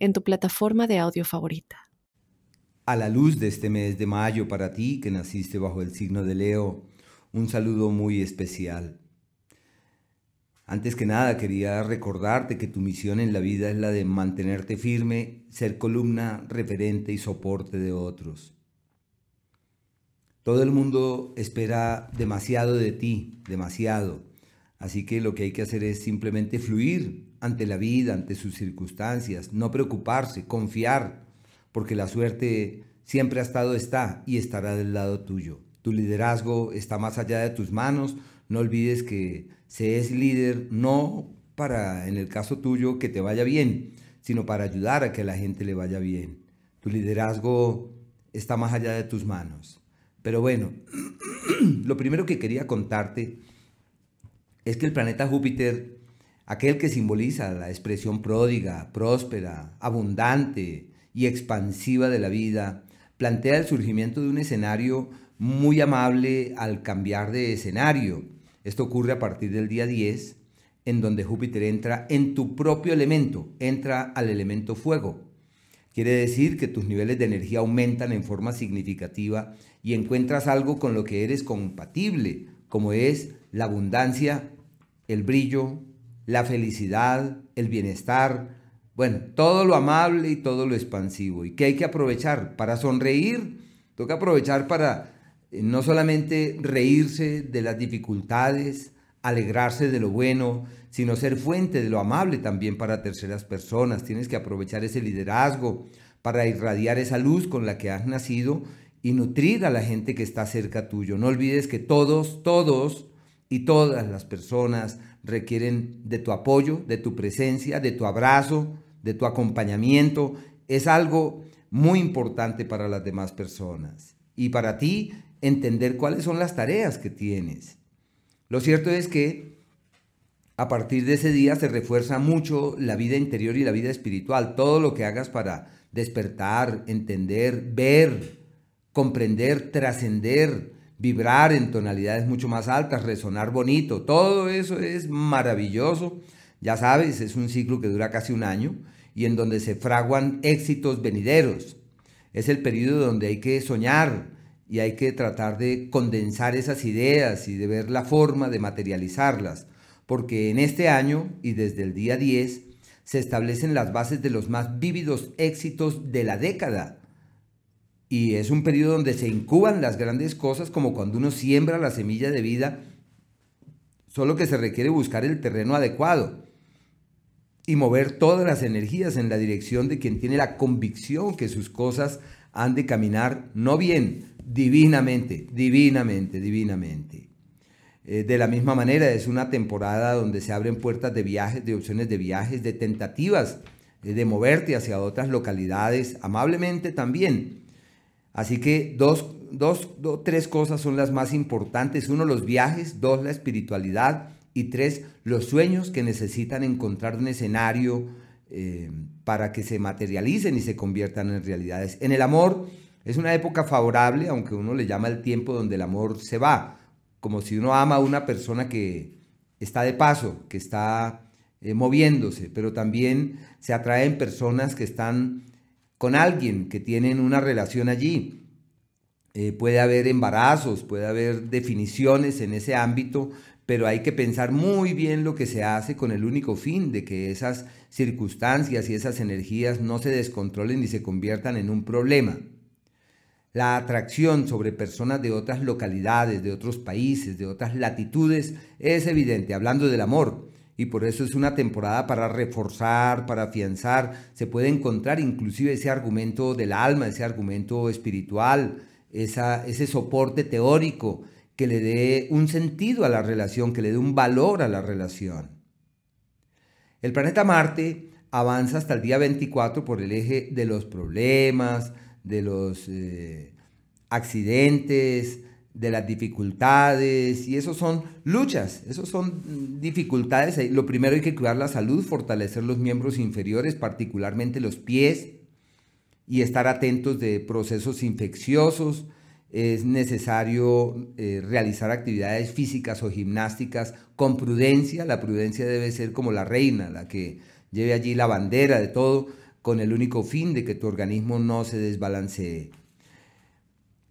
en tu plataforma de audio favorita. A la luz de este mes de mayo para ti, que naciste bajo el signo de Leo, un saludo muy especial. Antes que nada, quería recordarte que tu misión en la vida es la de mantenerte firme, ser columna, referente y soporte de otros. Todo el mundo espera demasiado de ti, demasiado. Así que lo que hay que hacer es simplemente fluir ante la vida, ante sus circunstancias, no preocuparse, confiar, porque la suerte siempre ha estado, está y estará del lado tuyo. Tu liderazgo está más allá de tus manos. No olvides que se es líder no para, en el caso tuyo, que te vaya bien, sino para ayudar a que la gente le vaya bien. Tu liderazgo está más allá de tus manos. Pero bueno, lo primero que quería contarte es que el planeta Júpiter, aquel que simboliza la expresión pródiga, próspera, abundante y expansiva de la vida, plantea el surgimiento de un escenario muy amable al cambiar de escenario. Esto ocurre a partir del día 10, en donde Júpiter entra en tu propio elemento, entra al elemento fuego. Quiere decir que tus niveles de energía aumentan en forma significativa y encuentras algo con lo que eres compatible, como es la abundancia, el brillo, la felicidad, el bienestar, bueno, todo lo amable y todo lo expansivo. ¿Y qué hay que aprovechar? Para sonreír, toca aprovechar para eh, no solamente reírse de las dificultades, alegrarse de lo bueno, sino ser fuente de lo amable también para terceras personas. Tienes que aprovechar ese liderazgo para irradiar esa luz con la que has nacido y nutrir a la gente que está cerca tuyo. No olvides que todos, todos y todas las personas requieren de tu apoyo, de tu presencia, de tu abrazo, de tu acompañamiento. Es algo muy importante para las demás personas. Y para ti, entender cuáles son las tareas que tienes. Lo cierto es que a partir de ese día se refuerza mucho la vida interior y la vida espiritual. Todo lo que hagas para despertar, entender, ver, comprender, trascender, vibrar en tonalidades mucho más altas, resonar bonito, todo eso es maravilloso. Ya sabes, es un ciclo que dura casi un año y en donde se fraguan éxitos venideros. Es el periodo donde hay que soñar y hay que tratar de condensar esas ideas y de ver la forma de materializarlas, porque en este año y desde el día 10 se establecen las bases de los más vívidos éxitos de la década y es un periodo donde se incuban las grandes cosas como cuando uno siembra la semilla de vida, solo que se requiere buscar el terreno adecuado y mover todas las energías en la dirección de quien tiene la convicción que sus cosas han de caminar no bien, divinamente, divinamente, divinamente. Eh, de la misma manera, es una temporada donde se abren puertas de viajes, de opciones de viajes, de tentativas eh, de moverte hacia otras localidades, amablemente también, Así que dos, dos, tres cosas son las más importantes. Uno, los viajes. Dos, la espiritualidad. Y tres, los sueños que necesitan encontrar un escenario eh, para que se materialicen y se conviertan en realidades. En el amor es una época favorable, aunque uno le llama el tiempo donde el amor se va. Como si uno ama a una persona que está de paso, que está eh, moviéndose, pero también se atraen personas que están con alguien que tienen una relación allí. Eh, puede haber embarazos, puede haber definiciones en ese ámbito, pero hay que pensar muy bien lo que se hace con el único fin de que esas circunstancias y esas energías no se descontrolen y se conviertan en un problema. La atracción sobre personas de otras localidades, de otros países, de otras latitudes es evidente, hablando del amor y por eso es una temporada para reforzar, para afianzar. Se puede encontrar inclusive ese argumento del alma, ese argumento espiritual, esa, ese soporte teórico que le dé un sentido a la relación, que le dé un valor a la relación. El planeta Marte avanza hasta el día 24 por el eje de los problemas, de los eh, accidentes, de las dificultades, y eso son luchas, eso son dificultades. Lo primero hay que cuidar la salud, fortalecer los miembros inferiores, particularmente los pies, y estar atentos de procesos infecciosos. Es necesario eh, realizar actividades físicas o gimnásticas con prudencia. La prudencia debe ser como la reina, la que lleve allí la bandera de todo, con el único fin de que tu organismo no se desbalancee.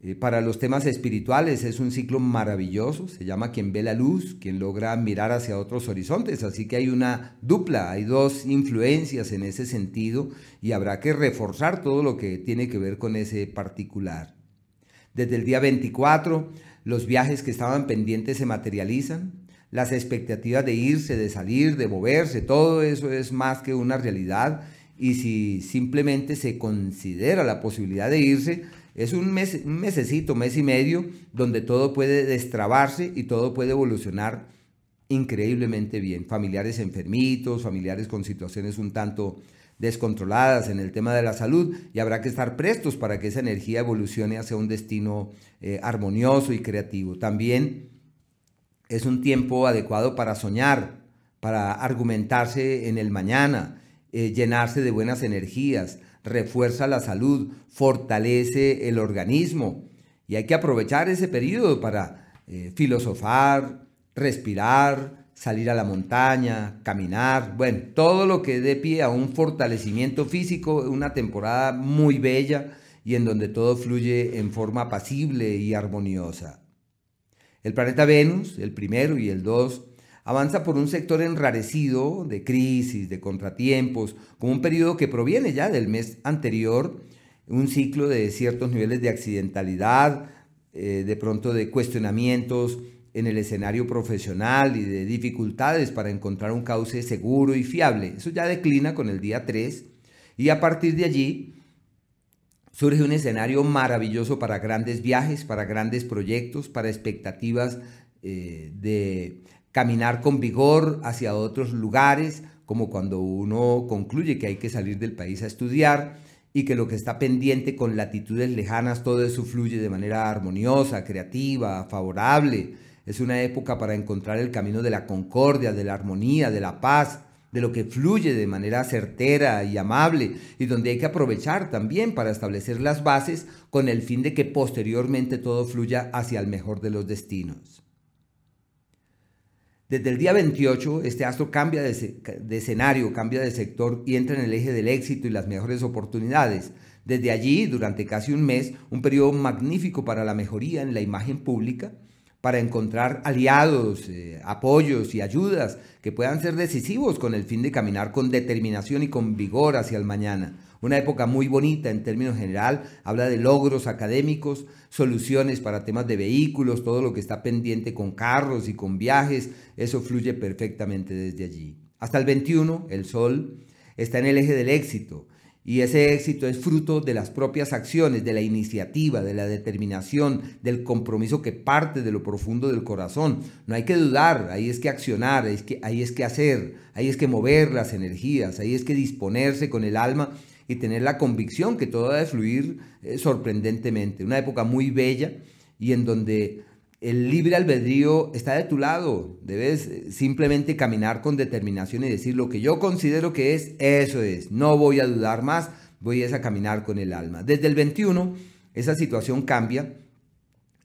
Eh, para los temas espirituales es un ciclo maravilloso, se llama quien ve la luz, quien logra mirar hacia otros horizontes, así que hay una dupla, hay dos influencias en ese sentido y habrá que reforzar todo lo que tiene que ver con ese particular. Desde el día 24, los viajes que estaban pendientes se materializan, las expectativas de irse, de salir, de moverse, todo eso es más que una realidad y si simplemente se considera la posibilidad de irse, es un, mes, un mesecito, mes y medio, donde todo puede destrabarse y todo puede evolucionar increíblemente bien. Familiares enfermitos, familiares con situaciones un tanto descontroladas en el tema de la salud y habrá que estar prestos para que esa energía evolucione hacia un destino eh, armonioso y creativo. También es un tiempo adecuado para soñar, para argumentarse en el mañana, eh, llenarse de buenas energías, refuerza la salud, fortalece el organismo y hay que aprovechar ese periodo para eh, filosofar, respirar, salir a la montaña, caminar, bueno, todo lo que dé pie a un fortalecimiento físico, una temporada muy bella y en donde todo fluye en forma apacible y armoniosa. El planeta Venus, el primero y el dos, avanza por un sector enrarecido de crisis, de contratiempos, como un periodo que proviene ya del mes anterior, un ciclo de ciertos niveles de accidentalidad, eh, de pronto de cuestionamientos en el escenario profesional y de dificultades para encontrar un cauce seguro y fiable. Eso ya declina con el día 3 y a partir de allí surge un escenario maravilloso para grandes viajes, para grandes proyectos, para expectativas eh, de caminar con vigor hacia otros lugares, como cuando uno concluye que hay que salir del país a estudiar y que lo que está pendiente con latitudes lejanas, todo eso fluye de manera armoniosa, creativa, favorable. Es una época para encontrar el camino de la concordia, de la armonía, de la paz, de lo que fluye de manera certera y amable y donde hay que aprovechar también para establecer las bases con el fin de que posteriormente todo fluya hacia el mejor de los destinos. Desde el día 28, este astro cambia de, escenario, cambia de sector y entra en el eje del éxito y las mejores oportunidades. Desde allí, durante casi un mes, un periodo magnífico para la mejoría en la imagen pública, para encontrar aliados, eh, apoyos y ayudas que puedan ser decisivos con el fin de caminar con determinación y con vigor hacia el mañana. Una época muy bonita en términos general, habla de logros académicos, soluciones para temas de vehículos, todo lo que está pendiente con carros y con viajes, eso fluye perfectamente desde allí. Hasta el 21, el Sol está en el eje del éxito y ese éxito es fruto de las propias acciones, de la iniciativa, de la determinación, del compromiso que parte de lo profundo del corazón. No hay que dudar, ahí es que accionar, ahí es que, ahí es que hacer, ahí es que mover las energías, ahí es que disponerse con el alma y tener la convicción que todo debe fluir eh, sorprendentemente. Una época muy bella y en donde el libre albedrío está de tu lado. Debes eh, simplemente caminar con determinación y decir lo que yo considero que es, eso es. No voy a dudar más, voy a caminar con el alma. Desde el 21, esa situación cambia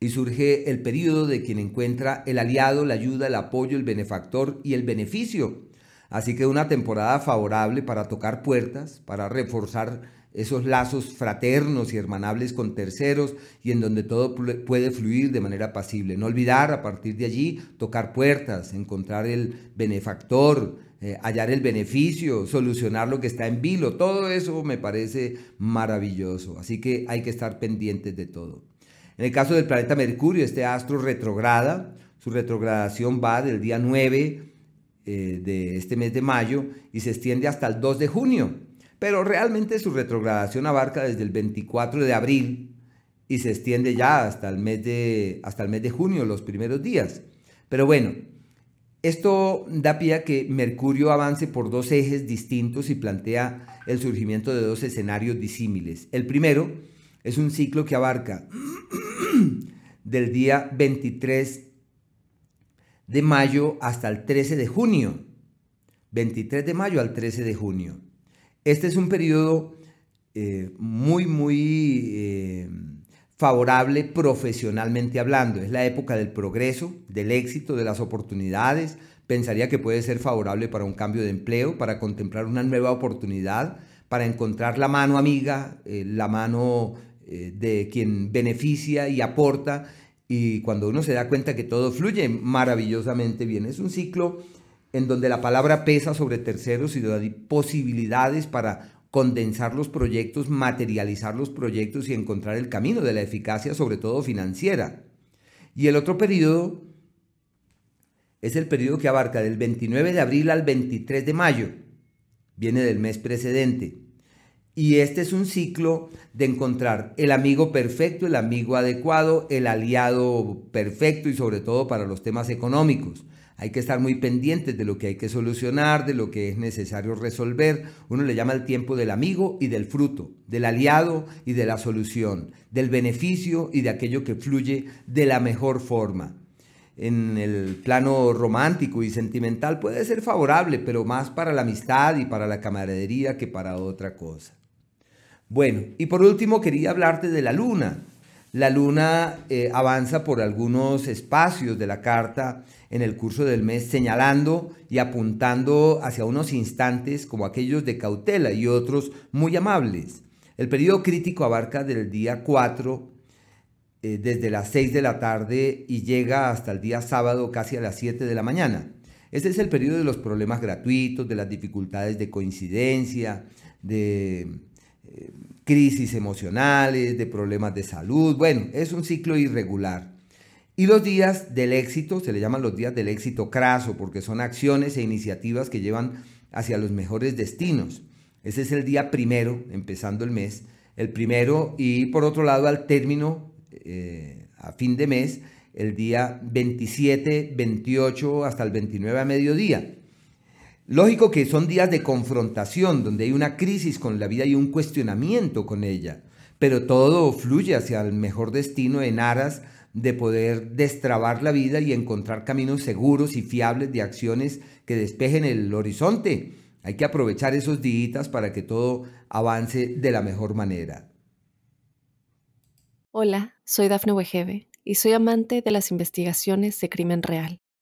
y surge el periodo de quien encuentra el aliado, la ayuda, el apoyo, el benefactor y el beneficio. Así que una temporada favorable para tocar puertas, para reforzar esos lazos fraternos y hermanables con terceros y en donde todo puede fluir de manera pasible. No olvidar a partir de allí tocar puertas, encontrar el benefactor, eh, hallar el beneficio, solucionar lo que está en vilo. Todo eso me parece maravilloso. Así que hay que estar pendientes de todo. En el caso del planeta Mercurio, este astro retrograda, su retrogradación va del día 9 eh, de este mes de mayo y se extiende hasta el 2 de junio. Pero realmente su retrogradación abarca desde el 24 de abril y se extiende ya hasta el mes de, hasta el mes de junio, los primeros días. Pero bueno, Esto da pie a que Mercurio avance por dos ejes distintos y plantea el surgimiento de dos escenarios disímiles. El primero es un ciclo que abarca del día 23 de mayo hasta el 13 de junio. 23 de mayo al 13 de junio. Este es un periodo eh, muy, muy eh, favorable profesionalmente hablando. Es la época del progreso, del éxito, de las oportunidades. Pensaría que puede ser favorable para un cambio de empleo, para contemplar una nueva oportunidad, para encontrar la mano amiga, eh, la mano de quien beneficia y aporta. Y cuando uno se da cuenta que todo fluye maravillosamente bien, es un ciclo en donde la palabra pesa sobre terceros y posibilidades para condensar los proyectos, materializar los proyectos y encontrar el camino de la eficacia, sobre todo financiera. Y el otro periodo es el periodo que abarca del 29 de abril al 23 de mayo. Viene del mes precedente. Y este es un ciclo de encontrar el amigo perfecto, el amigo adecuado, el aliado perfecto y sobre todo para los temas económicos. Hay que estar muy pendientes de lo que hay que solucionar, de lo que es necesario resolver. Uno le llama el tiempo del amigo y del fruto, del aliado y de la solución, del beneficio y de aquello que fluye de la mejor forma. En el plano romántico y sentimental puede ser favorable, pero más para la amistad y para la camaradería que para otra cosa. Bueno, y por último quería hablarte de la luna. La luna eh, avanza por algunos espacios de la carta en el curso del mes señalando y apuntando hacia unos instantes como aquellos de cautela y otros muy amables. El periodo crítico abarca del día 4 eh, desde las 6 de la tarde y llega hasta el día sábado casi a las 7 de la mañana. Este es el periodo de los problemas gratuitos, de las dificultades de coincidencia, de crisis emocionales, de problemas de salud. Bueno, es un ciclo irregular. Y los días del éxito, se le llaman los días del éxito craso, porque son acciones e iniciativas que llevan hacia los mejores destinos. Ese es el día primero, empezando el mes, el primero, y por otro lado al término, eh, a fin de mes, el día 27, 28 hasta el 29 a mediodía. Lógico que son días de confrontación, donde hay una crisis con la vida y un cuestionamiento con ella, pero todo fluye hacia el mejor destino en aras de poder destrabar la vida y encontrar caminos seguros y fiables de acciones que despejen el horizonte. Hay que aprovechar esos días para que todo avance de la mejor manera. Hola, soy Dafne Wegebe y soy amante de las investigaciones de crimen real.